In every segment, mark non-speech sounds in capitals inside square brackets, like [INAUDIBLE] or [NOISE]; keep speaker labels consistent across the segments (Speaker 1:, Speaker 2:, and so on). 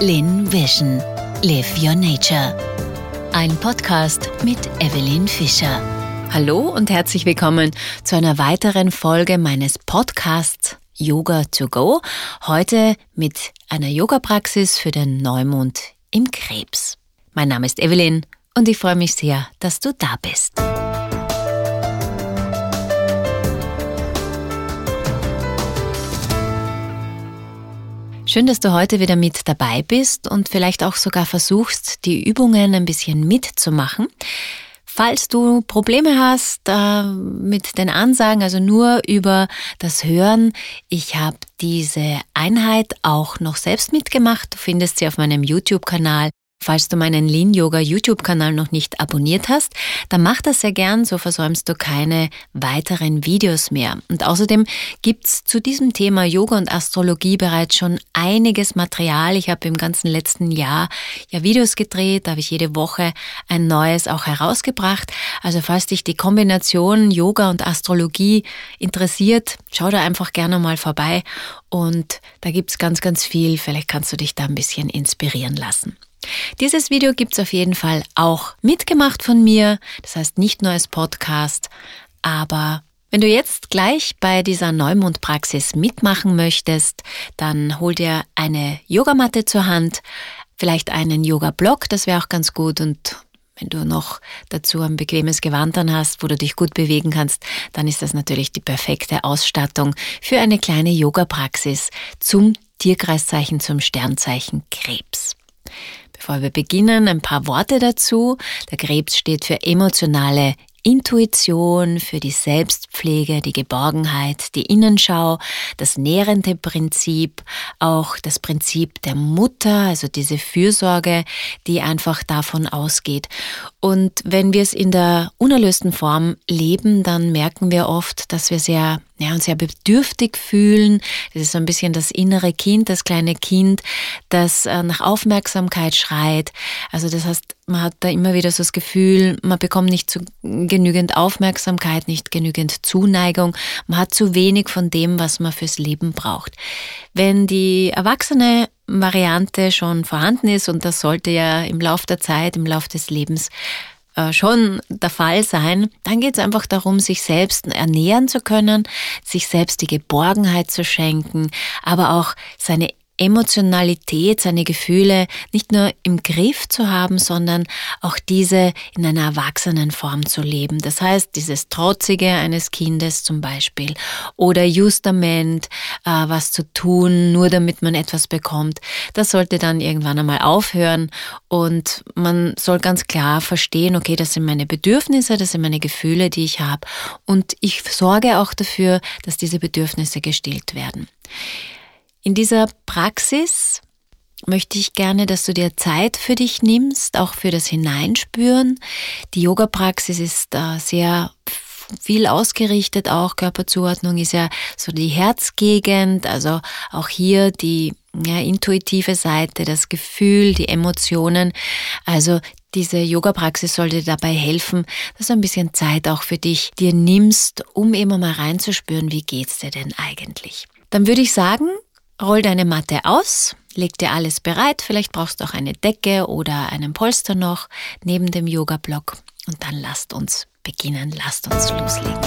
Speaker 1: Lin Vision. Live Your Nature. Ein Podcast mit Evelyn Fischer.
Speaker 2: Hallo und herzlich willkommen zu einer weiteren Folge meines Podcasts Yoga to Go. Heute mit einer Yoga-Praxis für den Neumond im Krebs. Mein Name ist Evelyn und ich freue mich sehr, dass du da bist. Schön, dass du heute wieder mit dabei bist und vielleicht auch sogar versuchst, die Übungen ein bisschen mitzumachen. Falls du Probleme hast äh, mit den Ansagen, also nur über das Hören, ich habe diese Einheit auch noch selbst mitgemacht. Du findest sie auf meinem YouTube-Kanal Falls du meinen Lean Yoga YouTube-Kanal noch nicht abonniert hast, dann mach das sehr gern, so versäumst du keine weiteren Videos mehr. Und außerdem gibt's zu diesem Thema Yoga und Astrologie bereits schon einiges Material. Ich habe im ganzen letzten Jahr ja Videos gedreht, da habe ich jede Woche ein neues auch herausgebracht. Also falls dich die Kombination Yoga und Astrologie interessiert, schau da einfach gerne mal vorbei und da gibt's ganz, ganz viel. Vielleicht kannst du dich da ein bisschen inspirieren lassen. Dieses Video gibt's auf jeden Fall auch mitgemacht von mir, das heißt nicht nur als Podcast, aber wenn du jetzt gleich bei dieser Neumondpraxis mitmachen möchtest, dann hol dir eine Yogamatte zur Hand, vielleicht einen Yoga-Block, das wäre auch ganz gut und wenn du noch dazu ein bequemes Gewand dann hast, wo du dich gut bewegen kannst, dann ist das natürlich die perfekte Ausstattung für eine kleine Yoga-Praxis zum Tierkreiszeichen, zum Sternzeichen Krebs. Bevor wir beginnen, ein paar Worte dazu. Der Krebs steht für emotionale Intuition, für die Selbstpflege, die Geborgenheit, die Innenschau, das nährende Prinzip, auch das Prinzip der Mutter, also diese Fürsorge, die einfach davon ausgeht. Und wenn wir es in der unerlösten Form leben, dann merken wir oft, dass wir sehr ja, uns sehr bedürftig fühlen. Das ist so ein bisschen das innere Kind, das kleine Kind, das äh, nach Aufmerksamkeit schreit. Also das heißt, man hat da immer wieder so das Gefühl, man bekommt nicht zu, genügend Aufmerksamkeit, nicht genügend Zuneigung. Man hat zu wenig von dem, was man fürs Leben braucht. Wenn die erwachsene Variante schon vorhanden ist, und das sollte ja im Laufe der Zeit, im Laufe des Lebens äh, schon der Fall sein. Dann geht es einfach darum, sich selbst ernähren zu können, sich selbst die Geborgenheit zu schenken, aber auch seine Emotionalität, seine Gefühle nicht nur im Griff zu haben, sondern auch diese in einer erwachsenen Form zu leben. Das heißt, dieses Trotzige eines Kindes zum Beispiel oder Justament, äh, was zu tun, nur damit man etwas bekommt, das sollte dann irgendwann einmal aufhören und man soll ganz klar verstehen, okay, das sind meine Bedürfnisse, das sind meine Gefühle, die ich habe und ich sorge auch dafür, dass diese Bedürfnisse gestillt werden. In dieser Praxis möchte ich gerne, dass du dir Zeit für dich nimmst, auch für das Hineinspüren. Die Yoga-Praxis ist äh, sehr viel ausgerichtet, auch Körperzuordnung ist ja so die Herzgegend, also auch hier die ja, intuitive Seite, das Gefühl, die Emotionen. Also diese Yoga-Praxis sollte dabei helfen, dass du ein bisschen Zeit auch für dich dir nimmst, um immer mal reinzuspüren, wie geht's dir denn eigentlich. Dann würde ich sagen, Roll deine Matte aus, leg dir alles bereit, vielleicht brauchst du auch eine Decke oder einen Polster noch neben dem Yoga-Block und dann lasst uns beginnen, lasst uns loslegen.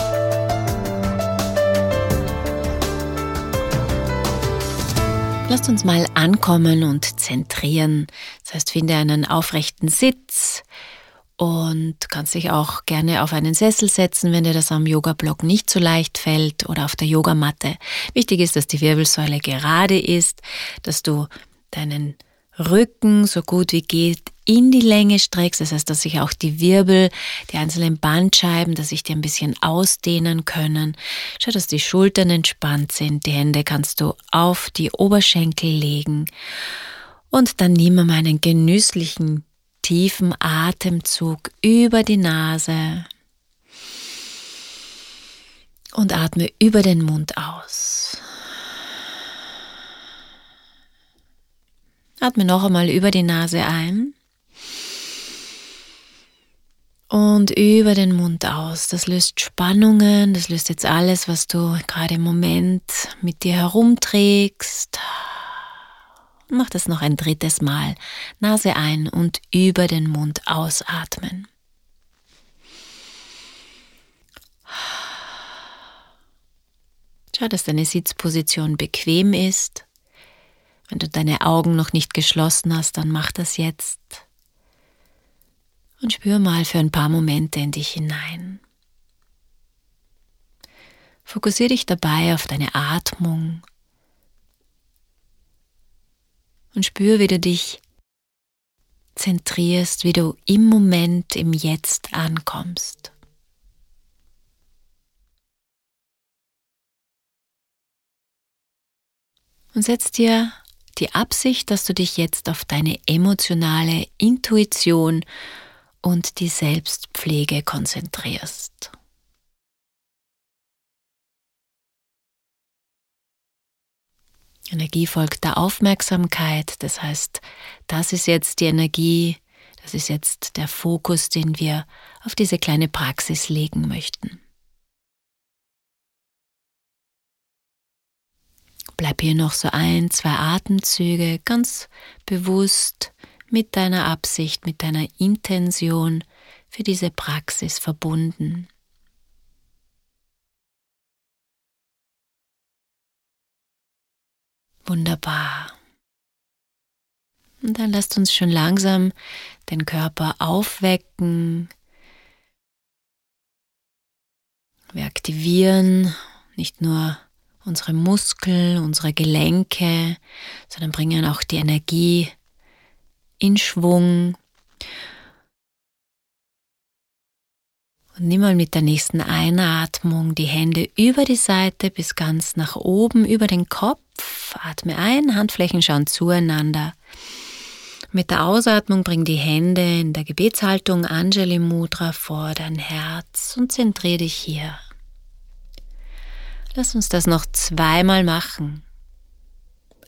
Speaker 2: Lasst uns mal ankommen und zentrieren. Das heißt, finde einen aufrechten Sitz, und kannst dich auch gerne auf einen Sessel setzen, wenn dir das am Yoga-Block nicht so leicht fällt oder auf der Yogamatte. Wichtig ist, dass die Wirbelsäule gerade ist, dass du deinen Rücken so gut wie geht in die Länge streckst, das heißt, dass sich auch die Wirbel, die einzelnen Bandscheiben, dass sich die ein bisschen ausdehnen können. Schau, dass die Schultern entspannt sind, die Hände kannst du auf die Oberschenkel legen und dann nimm mal einen genüsslichen tiefen Atemzug über die Nase und atme über den Mund aus. Atme noch einmal über die Nase ein und über den Mund aus. Das löst Spannungen, das löst jetzt alles, was du gerade im Moment mit dir herumträgst. Mach das noch ein drittes Mal. Nase ein und über den Mund ausatmen. Schau, dass deine Sitzposition bequem ist. Wenn du deine Augen noch nicht geschlossen hast, dann mach das jetzt. Und spür mal für ein paar Momente in dich hinein. Fokussiere dich dabei auf deine Atmung und spür, wie du dich zentrierst, wie du im Moment, im Jetzt ankommst. Und setz dir die Absicht, dass du dich jetzt auf deine emotionale Intuition und die Selbstpflege konzentrierst. Energie folgt der Aufmerksamkeit, das heißt, das ist jetzt die Energie, das ist jetzt der Fokus, den wir auf diese kleine Praxis legen möchten. Bleib hier noch so ein, zwei Atemzüge ganz bewusst mit deiner Absicht, mit deiner Intention für diese Praxis verbunden. Wunderbar. Und dann lasst uns schon langsam den Körper aufwecken. Wir aktivieren nicht nur unsere Muskeln, unsere Gelenke, sondern bringen auch die Energie in Schwung. Nimm mal mit der nächsten Einatmung die Hände über die Seite bis ganz nach oben über den Kopf. Atme ein, Handflächen schauen zueinander. Mit der Ausatmung bring die Hände in der Gebetshaltung Anjali Mudra vor dein Herz und zentriere dich hier. Lass uns das noch zweimal machen.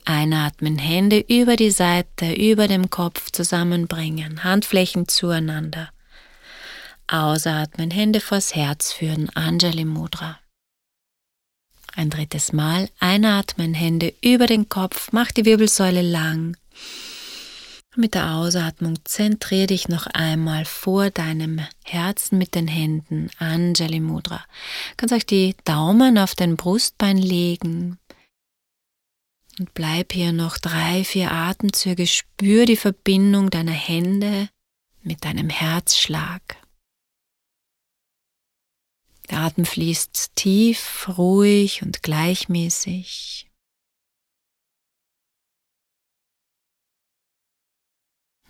Speaker 2: Einatmen, Hände über die Seite, über dem Kopf zusammenbringen, Handflächen zueinander. Ausatmen, Hände vors Herz führen, Anjali Mudra. Ein drittes Mal einatmen, Hände über den Kopf, mach die Wirbelsäule lang. Mit der Ausatmung zentriere dich noch einmal vor deinem Herzen mit den Händen, Anjali Mudra. Kannst euch die Daumen auf den Brustbein legen und bleib hier noch drei, vier Atemzüge. Spür die Verbindung deiner Hände mit deinem Herzschlag. Der Atem fließt tief, ruhig und gleichmäßig.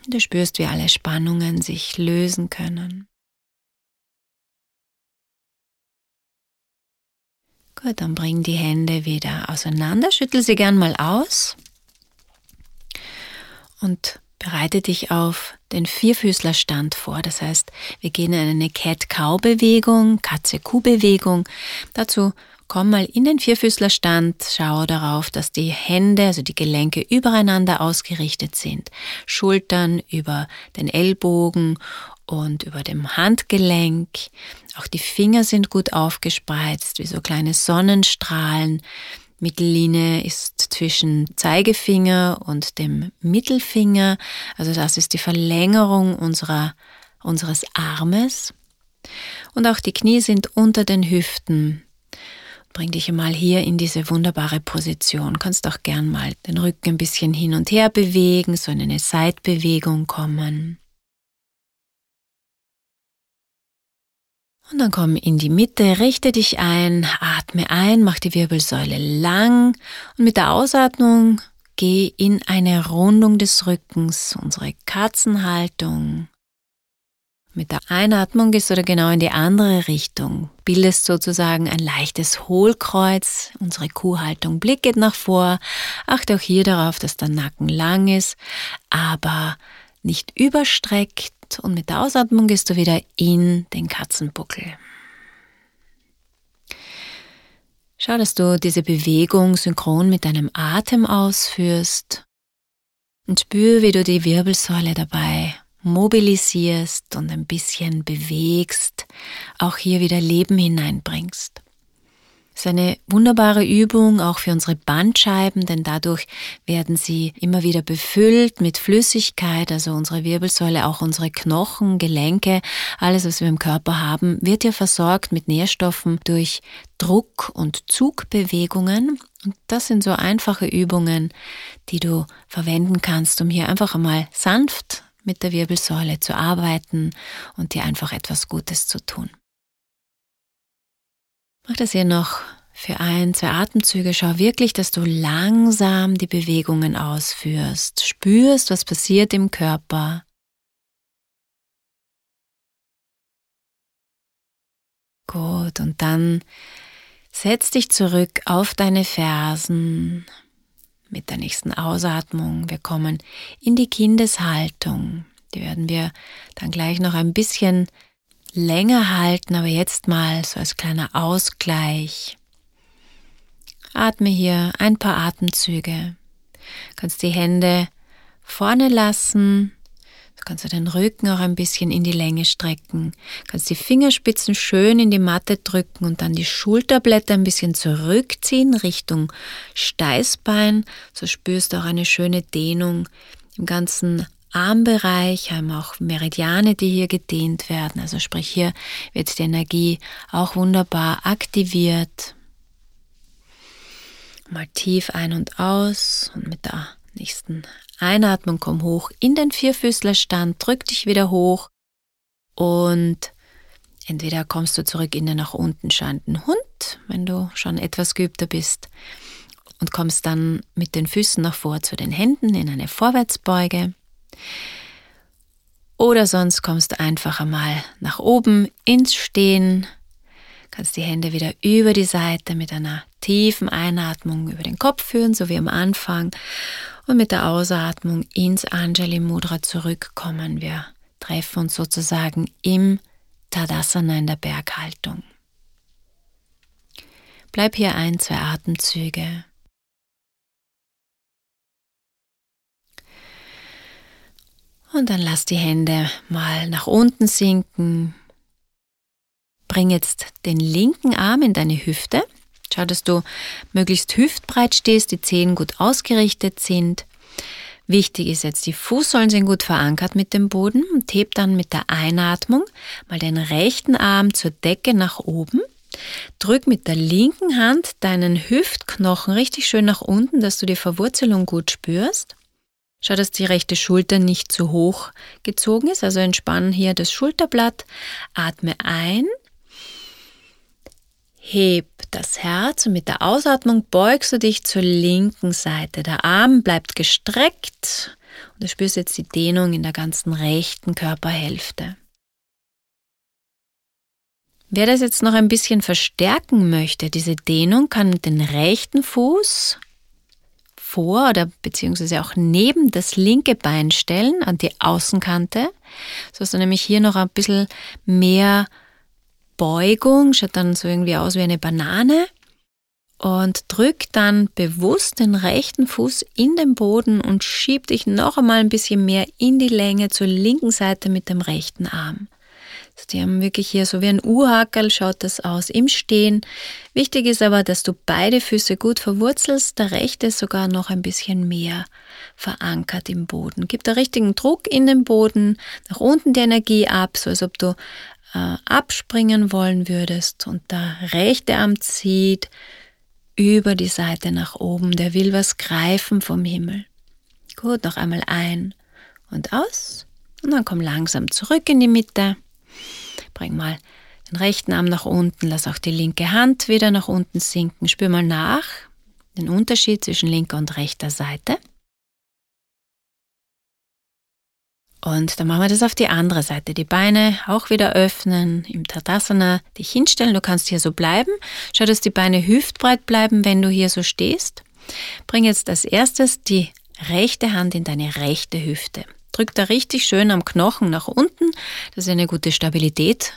Speaker 2: Du spürst, wie alle Spannungen sich lösen können. Gut, dann bring die Hände wieder auseinander, schüttel sie gern mal aus und bereite dich auf den Vierfüßlerstand vor. Das heißt, wir gehen in eine Cat-Cow-Bewegung, Katze-Kuh-Bewegung. Dazu Komm mal in den Vierfüßlerstand, schau darauf, dass die Hände, also die Gelenke übereinander ausgerichtet sind. Schultern über den Ellbogen und über dem Handgelenk. Auch die Finger sind gut aufgespreizt, wie so kleine Sonnenstrahlen. Mittellinie ist zwischen Zeigefinger und dem Mittelfinger. Also das ist die Verlängerung unserer, unseres Armes. Und auch die Knie sind unter den Hüften. Bring dich mal hier in diese wunderbare Position. Kannst auch gern mal den Rücken ein bisschen hin und her bewegen, so in eine Seitbewegung kommen. Und dann komm in die Mitte, richte dich ein, atme ein, mach die Wirbelsäule lang und mit der Ausatmung geh in eine Rundung des Rückens, unsere Katzenhaltung. Mit der Einatmung gehst du da genau in die andere Richtung. Bildest sozusagen ein leichtes Hohlkreuz. Unsere Kuhhaltung. Blick geht nach vor. Achte auch hier darauf, dass der Nacken lang ist, aber nicht überstreckt. Und mit der Ausatmung gehst du wieder in den Katzenbuckel. Schau, dass du diese Bewegung synchron mit deinem Atem ausführst und spür, wie du die Wirbelsäule dabei mobilisierst und ein bisschen bewegst, auch hier wieder Leben hineinbringst. Ist eine wunderbare Übung auch für unsere Bandscheiben, denn dadurch werden sie immer wieder befüllt mit Flüssigkeit, also unsere Wirbelsäule, auch unsere Knochen, Gelenke, alles, was wir im Körper haben, wird ja versorgt mit Nährstoffen durch Druck- und Zugbewegungen. Und das sind so einfache Übungen, die du verwenden kannst, um hier einfach einmal sanft mit der Wirbelsäule zu arbeiten und dir einfach etwas Gutes zu tun. Mach das hier noch für ein, zwei Atemzüge. Schau wirklich, dass du langsam die Bewegungen ausführst. Spürst, was passiert im Körper. Gut, und dann setz dich zurück auf deine Fersen mit der nächsten Ausatmung. Wir kommen in die Kindeshaltung. Die werden wir dann gleich noch ein bisschen länger halten, aber jetzt mal so als kleiner Ausgleich. Atme hier ein paar Atemzüge. Du kannst die Hände vorne lassen. Du kannst den Rücken auch ein bisschen in die Länge strecken. Du kannst die Fingerspitzen schön in die Matte drücken und dann die Schulterblätter ein bisschen zurückziehen Richtung Steißbein. So spürst du auch eine schöne Dehnung im ganzen Armbereich, haben auch Meridiane, die hier gedehnt werden. Also sprich, hier wird die Energie auch wunderbar aktiviert. Mal tief ein und aus und mit der nächsten Einatmung komm hoch in den Vierfüßlerstand, drück dich wieder hoch und entweder kommst du zurück in den nach unten schauenden Hund, wenn du schon etwas geübter bist und kommst dann mit den Füßen nach vor zu den Händen in eine Vorwärtsbeuge oder sonst kommst du einfach einmal nach oben ins Stehen, kannst die Hände wieder über die Seite mit einer tiefen Einatmung über den Kopf führen, so wie am Anfang, und mit der Ausatmung ins Anjali Mudra zurückkommen. Wir treffen uns sozusagen im Tadasana in der Berghaltung. Bleib hier ein, zwei Atemzüge. Und dann lass die Hände mal nach unten sinken. Bring jetzt den linken Arm in deine Hüfte. Schau, dass du möglichst hüftbreit stehst, die Zehen gut ausgerichtet sind. Wichtig ist jetzt, die Fußsohlen sind gut verankert mit dem Boden und heb dann mit der Einatmung mal den rechten Arm zur Decke nach oben. Drück mit der linken Hand deinen Hüftknochen richtig schön nach unten, dass du die Verwurzelung gut spürst. Schau, dass die rechte Schulter nicht zu hoch gezogen ist, also entspann hier das Schulterblatt. Atme ein. Heb das Herz und mit der Ausatmung beugst du dich zur linken Seite. Der Arm bleibt gestreckt und du spürst jetzt die Dehnung in der ganzen rechten Körperhälfte. Wer das jetzt noch ein bisschen verstärken möchte, diese Dehnung kann den rechten Fuß vor oder beziehungsweise auch neben das linke Bein stellen, an die Außenkante, so dass du nämlich hier noch ein bisschen mehr Beugung, schaut dann so irgendwie aus wie eine Banane und drück dann bewusst den rechten Fuß in den Boden und schieb dich noch einmal ein bisschen mehr in die Länge zur linken Seite mit dem rechten Arm. Also die haben wirklich hier so wie ein U-Hackerl schaut das aus im Stehen. Wichtig ist aber, dass du beide Füße gut verwurzelst, der rechte sogar noch ein bisschen mehr verankert im Boden. Gib da richtigen Druck in den Boden, nach unten die Energie ab, so als ob du äh, abspringen wollen würdest und der rechte Arm zieht über die Seite nach oben, der will was greifen vom Himmel. Gut, noch einmal ein und aus und dann komm langsam zurück in die Mitte. Bring mal den rechten Arm nach unten, lass auch die linke Hand wieder nach unten sinken. Spür mal nach den Unterschied zwischen linker und rechter Seite. Und dann machen wir das auf die andere Seite. Die Beine auch wieder öffnen, im Tadasana dich hinstellen. Du kannst hier so bleiben. Schau, dass die Beine hüftbreit bleiben, wenn du hier so stehst. Bring jetzt als erstes die rechte Hand in deine rechte Hüfte. Drück da richtig schön am Knochen nach unten, dass du eine gute Stabilität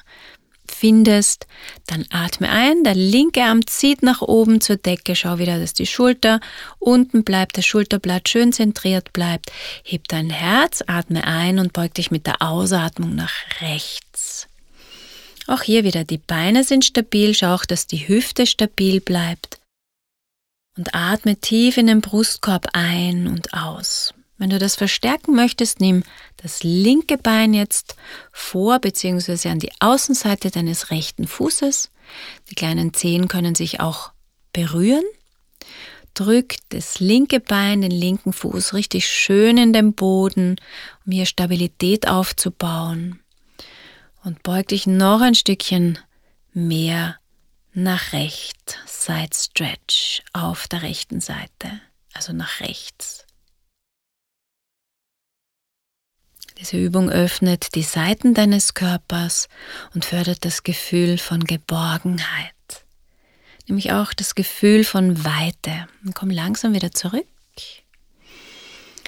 Speaker 2: findest. Dann atme ein, der linke Arm zieht nach oben zur Decke. Schau wieder, dass die Schulter unten bleibt, das Schulterblatt schön zentriert bleibt. Heb dein Herz, atme ein und beug dich mit der Ausatmung nach rechts. Auch hier wieder, die Beine sind stabil, schau auch, dass die Hüfte stabil bleibt. Und atme tief in den Brustkorb ein und aus. Wenn du das verstärken möchtest, nimm das linke Bein jetzt vor bzw. an die Außenseite deines rechten Fußes. Die kleinen Zehen können sich auch berühren. Drück das linke Bein, den linken Fuß richtig schön in den Boden, um hier Stabilität aufzubauen. Und beug dich noch ein Stückchen mehr nach rechts, Side Stretch auf der rechten Seite, also nach rechts. Diese Übung öffnet die Seiten deines Körpers und fördert das Gefühl von Geborgenheit. Nämlich auch das Gefühl von Weite. Und komm langsam wieder zurück.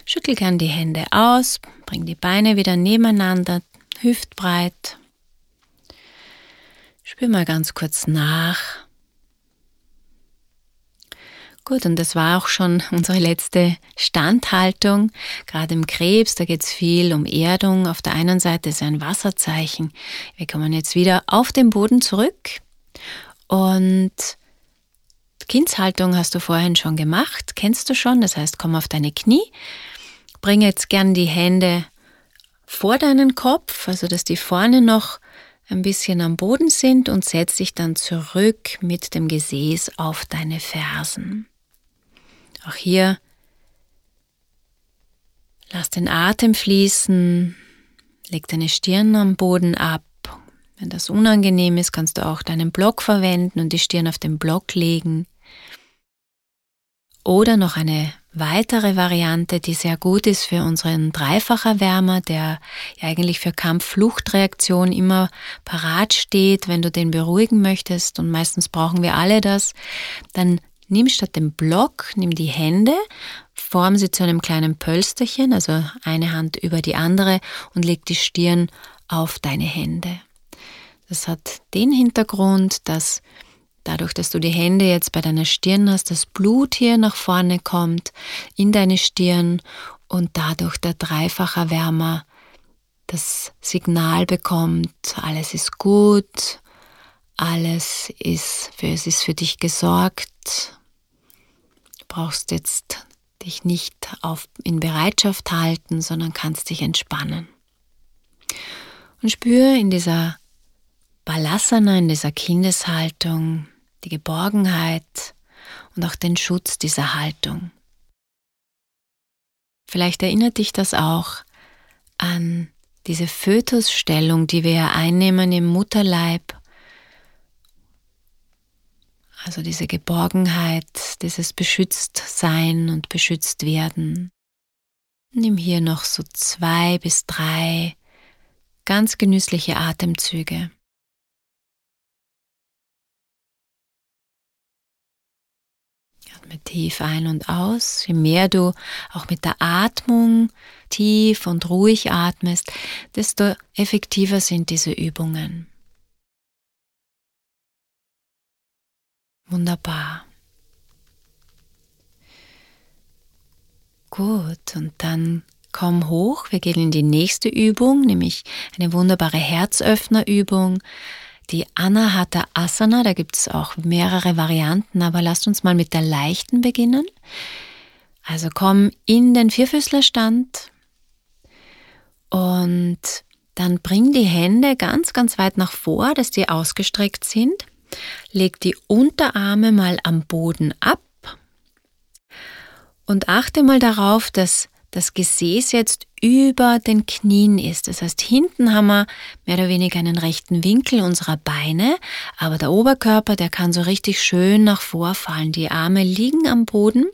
Speaker 2: Schüttel gern die Hände aus, bring die Beine wieder nebeneinander, hüftbreit. Spür mal ganz kurz nach. Gut, und das war auch schon [LAUGHS] unsere letzte Standhaltung. Gerade im Krebs, da geht es viel um Erdung. Auf der einen Seite ist ein Wasserzeichen. Wir kommen jetzt wieder auf den Boden zurück. Und Kindshaltung hast du vorhin schon gemacht, kennst du schon. Das heißt, komm auf deine Knie. Bring jetzt gern die Hände vor deinen Kopf, also dass die vorne noch ein bisschen am Boden sind und setz dich dann zurück mit dem Gesäß auf deine Fersen. Auch hier lass den Atem fließen, leg deine Stirn am Boden ab. Wenn das unangenehm ist, kannst du auch deinen Block verwenden und die Stirn auf den Block legen. Oder noch eine weitere Variante, die sehr gut ist für unseren Dreifacherwärmer, der eigentlich für Kampf-Fluchtreaktion immer parat steht, wenn du den beruhigen möchtest und meistens brauchen wir alle das, dann Nimm statt dem Block, nimm die Hände, form sie zu einem kleinen Pölsterchen, also eine Hand über die andere und leg die Stirn auf deine Hände. Das hat den Hintergrund, dass dadurch, dass du die Hände jetzt bei deiner Stirn hast, das Blut hier nach vorne kommt in deine Stirn und dadurch der dreifache Wärmer das Signal bekommt, alles ist gut, alles ist für, es ist für dich gesorgt, brauchst jetzt dich nicht auf, in Bereitschaft halten, sondern kannst dich entspannen. Und spüre in dieser Balasana, in dieser Kindeshaltung die Geborgenheit und auch den Schutz dieser Haltung. Vielleicht erinnert dich das auch an diese Fötusstellung, die wir einnehmen im Mutterleib also diese Geborgenheit, dieses Beschütztsein und beschützt werden. Nimm hier noch so zwei bis drei ganz genüssliche Atemzüge. Atme tief ein und aus. Je mehr du auch mit der Atmung tief und ruhig atmest, desto effektiver sind diese Übungen. Wunderbar. Gut, und dann komm hoch. Wir gehen in die nächste Übung, nämlich eine wunderbare Herzöffnerübung. Die Anahata Asana, da gibt es auch mehrere Varianten, aber lasst uns mal mit der leichten beginnen. Also komm in den Vierfüßlerstand und dann bring die Hände ganz, ganz weit nach vor, dass die ausgestreckt sind. Leg die Unterarme mal am Boden ab und achte mal darauf, dass das Gesäß jetzt über den Knien ist. Das heißt, hinten haben wir mehr oder weniger einen rechten Winkel unserer Beine, aber der Oberkörper, der kann so richtig schön nach vorfallen. Die Arme liegen am Boden.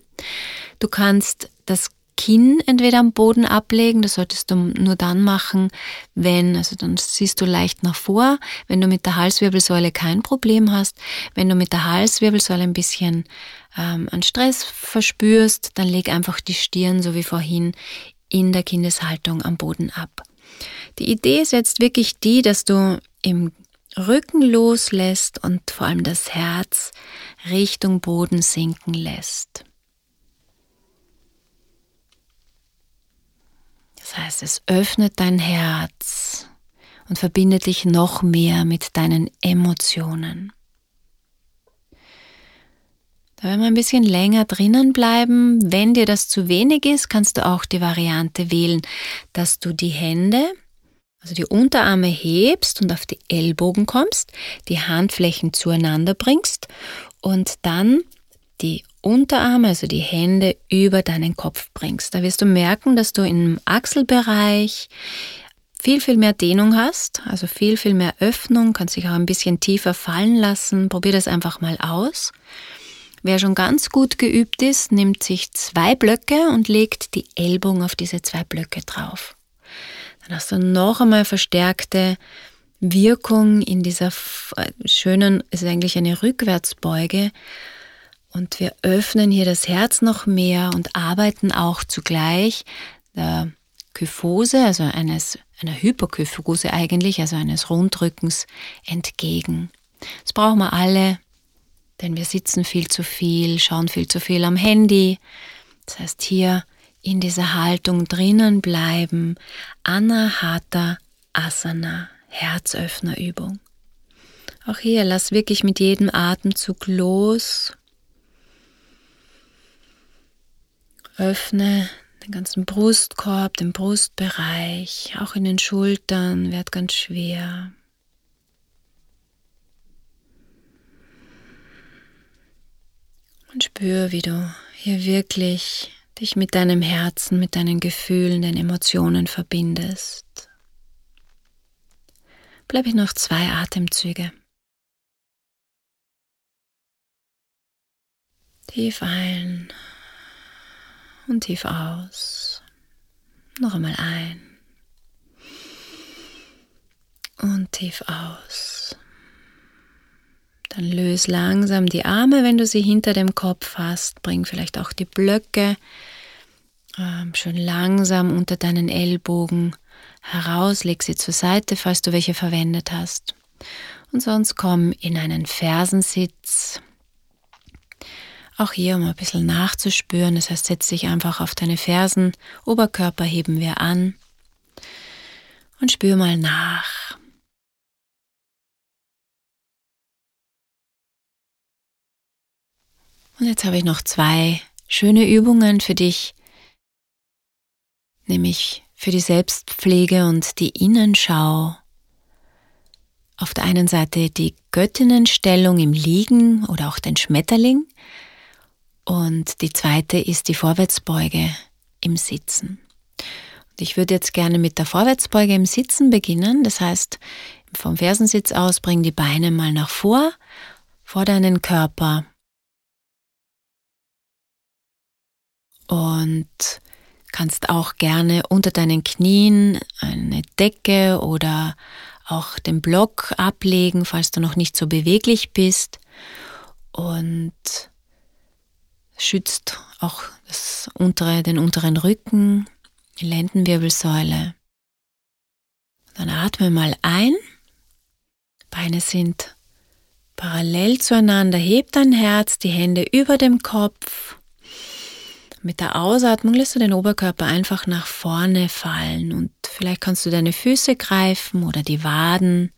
Speaker 2: Du kannst das Kinn entweder am Boden ablegen, das solltest du nur dann machen, wenn, also dann siehst du leicht nach vor, wenn du mit der Halswirbelsäule kein Problem hast. Wenn du mit der Halswirbelsäule ein bisschen ähm, an Stress verspürst, dann leg einfach die Stirn, so wie vorhin, in der Kindeshaltung am Boden ab. Die Idee ist jetzt wirklich die, dass du im Rücken loslässt und vor allem das Herz Richtung Boden sinken lässt. Das heißt, es öffnet dein Herz und verbinde dich noch mehr mit deinen Emotionen. Da werden wir ein bisschen länger drinnen bleiben. Wenn dir das zu wenig ist, kannst du auch die Variante wählen, dass du die Hände, also die Unterarme hebst und auf die Ellbogen kommst, die Handflächen zueinander bringst und dann die Unterarme, also die Hände über deinen Kopf bringst. Da wirst du merken, dass du im Achselbereich viel, viel mehr Dehnung hast, also viel, viel mehr Öffnung, kannst dich auch ein bisschen tiefer fallen lassen. Probier das einfach mal aus. Wer schon ganz gut geübt ist, nimmt sich zwei Blöcke und legt die Ellbogen auf diese zwei Blöcke drauf. Dann hast du noch einmal verstärkte Wirkung in dieser schönen, ist eigentlich eine Rückwärtsbeuge. Und wir öffnen hier das Herz noch mehr und arbeiten auch zugleich der Kyphose, also eines, einer Hyperkyphose eigentlich, also eines Rundrückens entgegen. Das brauchen wir alle denn wir sitzen viel zu viel, schauen viel zu viel am Handy. Das heißt, hier in dieser Haltung drinnen bleiben, Anahata Asana, Herzöffnerübung. Auch hier lass wirklich mit jedem Atemzug los. Öffne den ganzen Brustkorb, den Brustbereich, auch in den Schultern wird ganz schwer. Und spür, wie du hier wirklich dich mit deinem Herzen, mit deinen Gefühlen, den Emotionen verbindest. Bleibe ich noch zwei Atemzüge. Tief ein und tief aus. Noch einmal ein und tief aus. Dann löse langsam die Arme, wenn du sie hinter dem Kopf hast. Bring vielleicht auch die Blöcke ähm, schön langsam unter deinen Ellbogen heraus. Leg sie zur Seite, falls du welche verwendet hast. Und sonst komm in einen Fersensitz. Auch hier, um ein bisschen nachzuspüren. Das heißt, setz dich einfach auf deine Fersen. Oberkörper heben wir an. Und spür mal nach. Und jetzt habe ich noch zwei schöne Übungen für dich, nämlich für die Selbstpflege und die Innenschau. Auf der einen Seite die Göttinnenstellung im Liegen oder auch den Schmetterling und die zweite ist die Vorwärtsbeuge im Sitzen. Und ich würde jetzt gerne mit der Vorwärtsbeuge im Sitzen beginnen. Das heißt, vom Fersensitz aus bring die Beine mal nach vor, vor deinen Körper und kannst auch gerne unter deinen Knien eine Decke oder auch den Block ablegen, falls du noch nicht so beweglich bist und schützt auch untere, den unteren Rücken, die Lendenwirbelsäule. Dann atme mal ein. Beine sind parallel zueinander. Heb dein Herz, die Hände über dem Kopf mit der Ausatmung lässt du den Oberkörper einfach nach vorne fallen und vielleicht kannst du deine Füße greifen oder die Waden,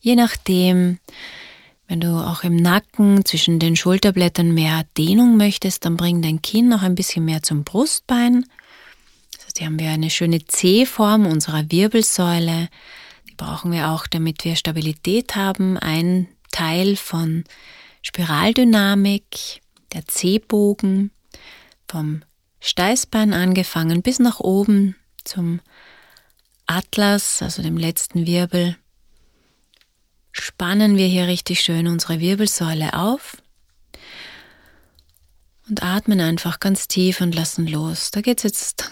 Speaker 2: je nachdem. Wenn du auch im Nacken zwischen den Schulterblättern mehr Dehnung möchtest, dann bring dein Kinn noch ein bisschen mehr zum Brustbein. Also hier haben wir eine schöne C-Form unserer Wirbelsäule. Die brauchen wir auch, damit wir Stabilität haben. Ein Teil von Spiraldynamik, der C-Bogen vom Steißbein angefangen bis nach oben zum Atlas, also dem letzten Wirbel, spannen wir hier richtig schön unsere Wirbelsäule auf und atmen einfach ganz tief und lassen los. Da geht es jetzt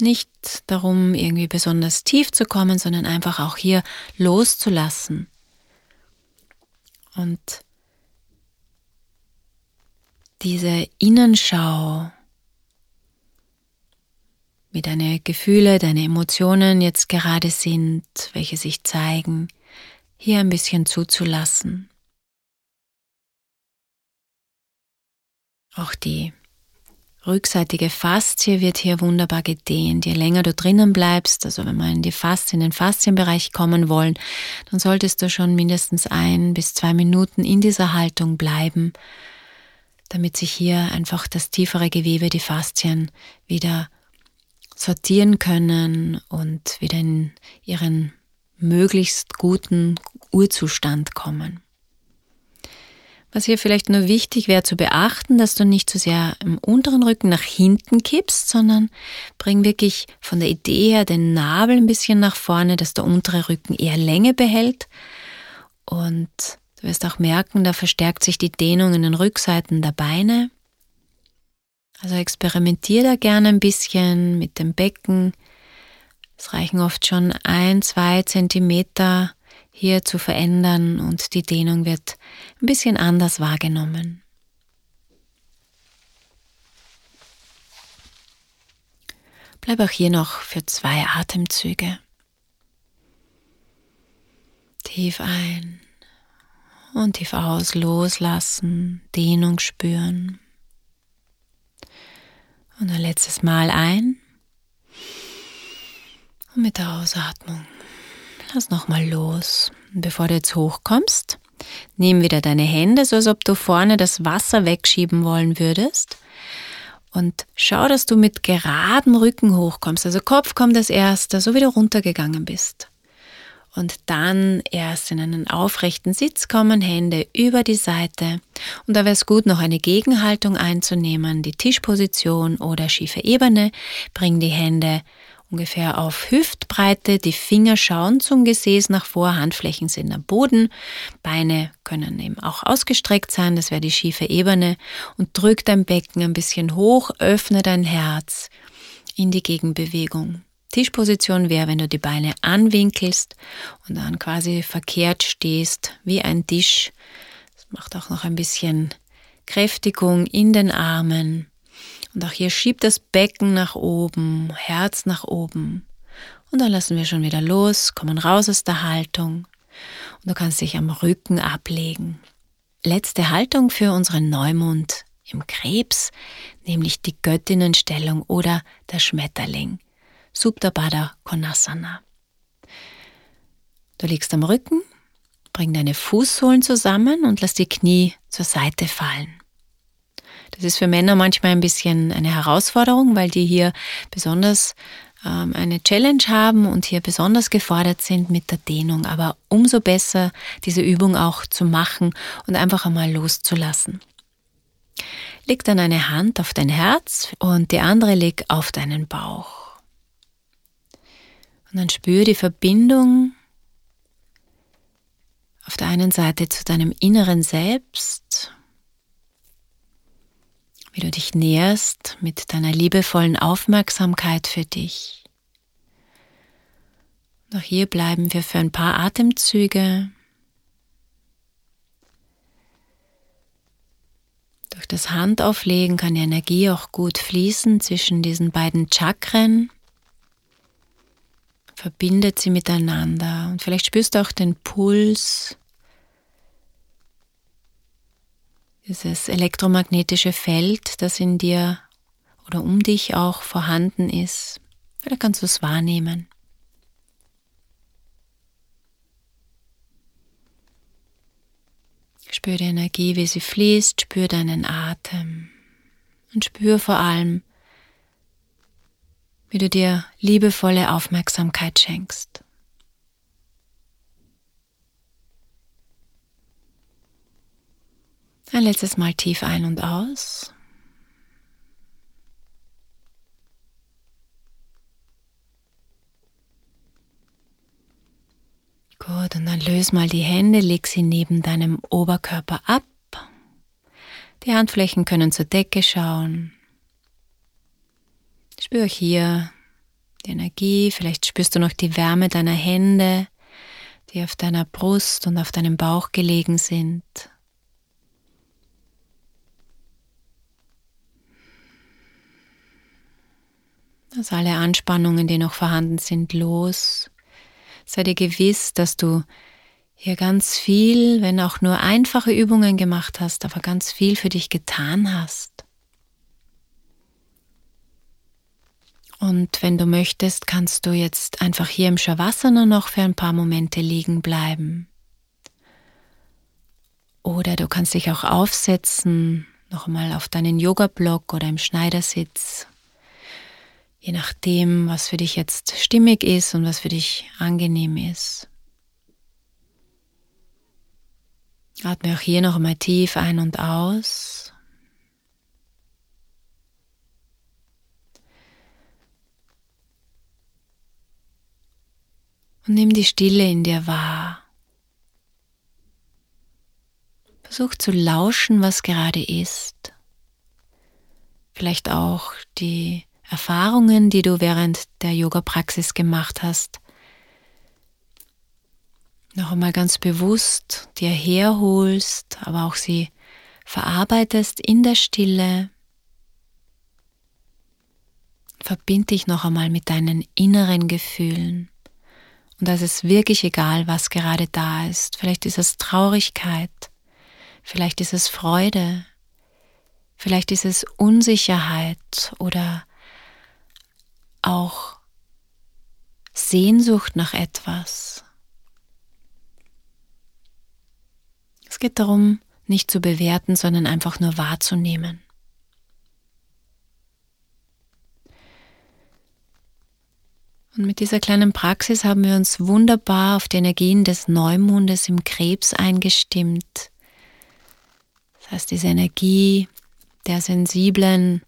Speaker 2: nicht darum, irgendwie besonders tief zu kommen, sondern einfach auch hier loszulassen. Und diese Innenschau, wie deine Gefühle, deine Emotionen jetzt gerade sind, welche sich zeigen, hier ein bisschen zuzulassen. Auch die rückseitige Faszie wird hier wunderbar gedehnt. Je länger du drinnen bleibst, also wenn wir in die Faszien, in den Faszienbereich kommen wollen, dann solltest du schon mindestens ein bis zwei Minuten in dieser Haltung bleiben, damit sich hier einfach das tiefere Gewebe, die Faszien wieder sortieren können und wieder in ihren möglichst guten Urzustand kommen. Was hier vielleicht nur wichtig wäre zu beachten, dass du nicht zu so sehr im unteren Rücken nach hinten kippst, sondern bring wirklich von der Idee her den Nabel ein bisschen nach vorne, dass der untere Rücken eher Länge behält. Und du wirst auch merken, da verstärkt sich die Dehnung in den Rückseiten der Beine. Also experimentier da gerne ein bisschen mit dem Becken. Es reichen oft schon ein, zwei Zentimeter hier zu verändern und die Dehnung wird ein bisschen anders wahrgenommen. Bleib auch hier noch für zwei Atemzüge. Tief ein und tief aus, loslassen, Dehnung spüren. Und ein letztes Mal ein mit der Ausatmung Lass nochmal los. Bevor du jetzt hochkommst, nimm wieder deine Hände, so als ob du vorne das Wasser wegschieben wollen würdest. Und schau, dass du mit geradem Rücken hochkommst. Also Kopf kommt als erster, so wie du runtergegangen bist. Und dann erst in einen aufrechten Sitz kommen, Hände über die Seite. Und da wäre es gut, noch eine Gegenhaltung einzunehmen, die Tischposition oder schiefe Ebene. Bring die Hände ungefähr auf Hüftbreite. Die Finger schauen zum Gesäß nach vor, Handflächen sind am Boden, Beine können eben auch ausgestreckt sein, das wäre die schiefe Ebene. Und drück dein Becken ein bisschen hoch, öffne dein Herz in die Gegenbewegung. Tischposition wäre, wenn du die Beine anwinkelst und dann quasi verkehrt stehst, wie ein Tisch. Das macht auch noch ein bisschen Kräftigung in den Armen. Und auch hier schiebt das Becken nach oben, Herz nach oben. Und dann lassen wir schon wieder los, kommen raus aus der Haltung. Und du kannst dich am Rücken ablegen. Letzte Haltung für unseren Neumond im Krebs, nämlich die Göttinnenstellung oder der Schmetterling. Subdabada Konasana. Du liegst am Rücken, bring deine Fußsohlen zusammen und lass die Knie zur Seite fallen. Das ist für Männer manchmal ein bisschen eine Herausforderung, weil die hier besonders ähm, eine Challenge haben und hier besonders gefordert sind mit der Dehnung. Aber umso besser, diese Übung auch zu machen und einfach einmal loszulassen. Leg dann eine Hand auf dein Herz und die andere leg auf deinen Bauch. Und dann spür die Verbindung auf der einen Seite zu deinem inneren Selbst wie du dich näherst mit deiner liebevollen Aufmerksamkeit für dich. Noch hier bleiben wir für ein paar Atemzüge. Durch das Handauflegen kann die Energie auch gut fließen zwischen diesen beiden Chakren. Verbindet sie miteinander und vielleicht spürst du auch den Puls dieses elektromagnetische Feld, das in dir oder um dich auch vorhanden ist. Vielleicht kannst du es wahrnehmen. Spür die Energie, wie sie fließt, spür deinen Atem und spür vor allem, wie du dir liebevolle Aufmerksamkeit schenkst. Ein letztes Mal tief ein und aus. Gut, und dann löse mal die Hände, leg sie neben deinem Oberkörper ab. Die Handflächen können zur Decke schauen. Spür hier die Energie, vielleicht spürst du noch die Wärme deiner Hände, die auf deiner Brust und auf deinem Bauch gelegen sind. Lass alle Anspannungen, die noch vorhanden sind, los. Sei dir gewiss, dass du hier ganz viel, wenn auch nur einfache Übungen gemacht hast, aber ganz viel für dich getan hast. Und wenn du möchtest, kannst du jetzt einfach hier im Shavasana noch für ein paar Momente liegen bleiben. Oder du kannst dich auch aufsetzen, nochmal auf deinen Yoga-Block oder im Schneidersitz. Je nachdem, was für dich jetzt stimmig ist und was für dich angenehm ist. Atme auch hier nochmal tief ein und aus. Und nimm die Stille in dir wahr. Versuch zu lauschen, was gerade ist. Vielleicht auch die Erfahrungen, die du während der Yoga-Praxis gemacht hast. Noch einmal ganz bewusst dir herholst, aber auch sie verarbeitest in der Stille. Verbind dich noch einmal mit deinen inneren Gefühlen. Und das ist wirklich egal, was gerade da ist. Vielleicht ist es Traurigkeit, Vielleicht ist es Freude, vielleicht ist es Unsicherheit oder auch Sehnsucht nach etwas. Es geht darum, nicht zu bewerten, sondern einfach nur wahrzunehmen. Und mit dieser kleinen Praxis haben wir uns wunderbar auf die Energien des Neumondes im Krebs eingestimmt, das heißt, diese Energie der sensiblen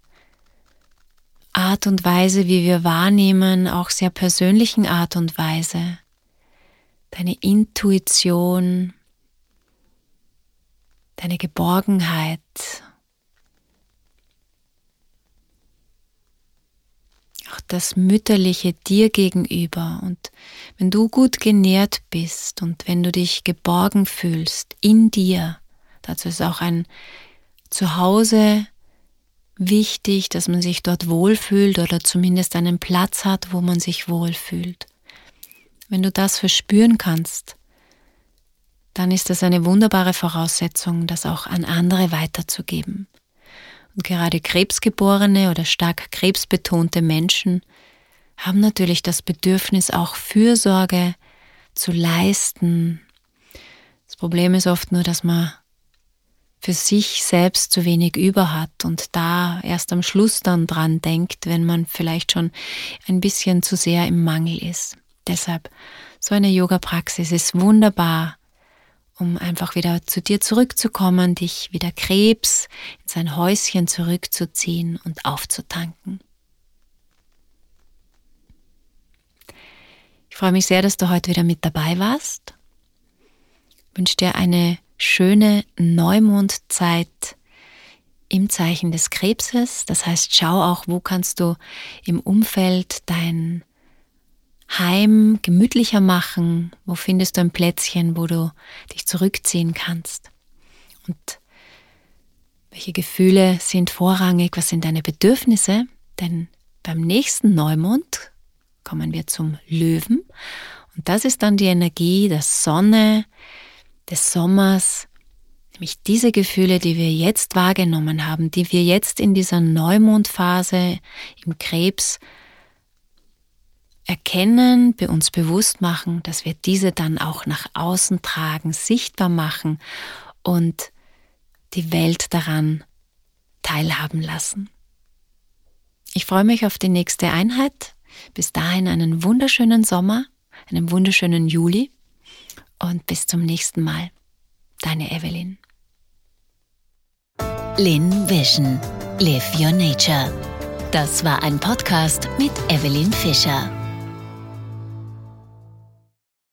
Speaker 2: Art und Weise, wie wir wahrnehmen, auch sehr persönlichen Art und Weise, deine Intuition, deine Geborgenheit, auch das Mütterliche dir gegenüber. Und wenn du gut genährt bist und wenn du dich geborgen fühlst in dir, Dazu ist auch ein Zuhause wichtig, dass man sich dort wohlfühlt oder zumindest einen Platz hat, wo man sich wohlfühlt. Wenn du das verspüren kannst, dann ist das eine wunderbare Voraussetzung, das auch an andere weiterzugeben. Und gerade Krebsgeborene oder stark krebsbetonte Menschen haben natürlich das Bedürfnis, auch Fürsorge zu leisten. Das Problem ist oft nur, dass man für sich selbst zu wenig über hat und da erst am Schluss dann dran denkt, wenn man vielleicht schon ein bisschen zu sehr im Mangel ist. Deshalb, so eine Yoga-Praxis ist wunderbar, um einfach wieder zu dir zurückzukommen, dich wieder Krebs in sein Häuschen zurückzuziehen und aufzutanken. Ich freue mich sehr, dass du heute wieder mit dabei warst. Ich wünsche dir eine schöne Neumondzeit im Zeichen des Krebses. Das heißt, schau auch, wo kannst du im Umfeld dein Heim gemütlicher machen, wo findest du ein Plätzchen, wo du dich zurückziehen kannst. Und welche Gefühle sind vorrangig, was sind deine Bedürfnisse? Denn beim nächsten Neumond kommen wir zum Löwen und das ist dann die Energie der Sonne, des Sommers, nämlich diese Gefühle, die wir jetzt wahrgenommen haben, die wir jetzt in dieser Neumondphase im Krebs erkennen, bei uns bewusst machen, dass wir diese dann auch nach außen tragen, sichtbar machen und die Welt daran teilhaben lassen. Ich freue mich auf die nächste Einheit. Bis dahin einen wunderschönen Sommer, einen wunderschönen Juli und bis zum nächsten Mal. Deine Evelyn.
Speaker 1: Lin Vision. Live Your Nature. Das war ein Podcast mit Evelyn Fischer.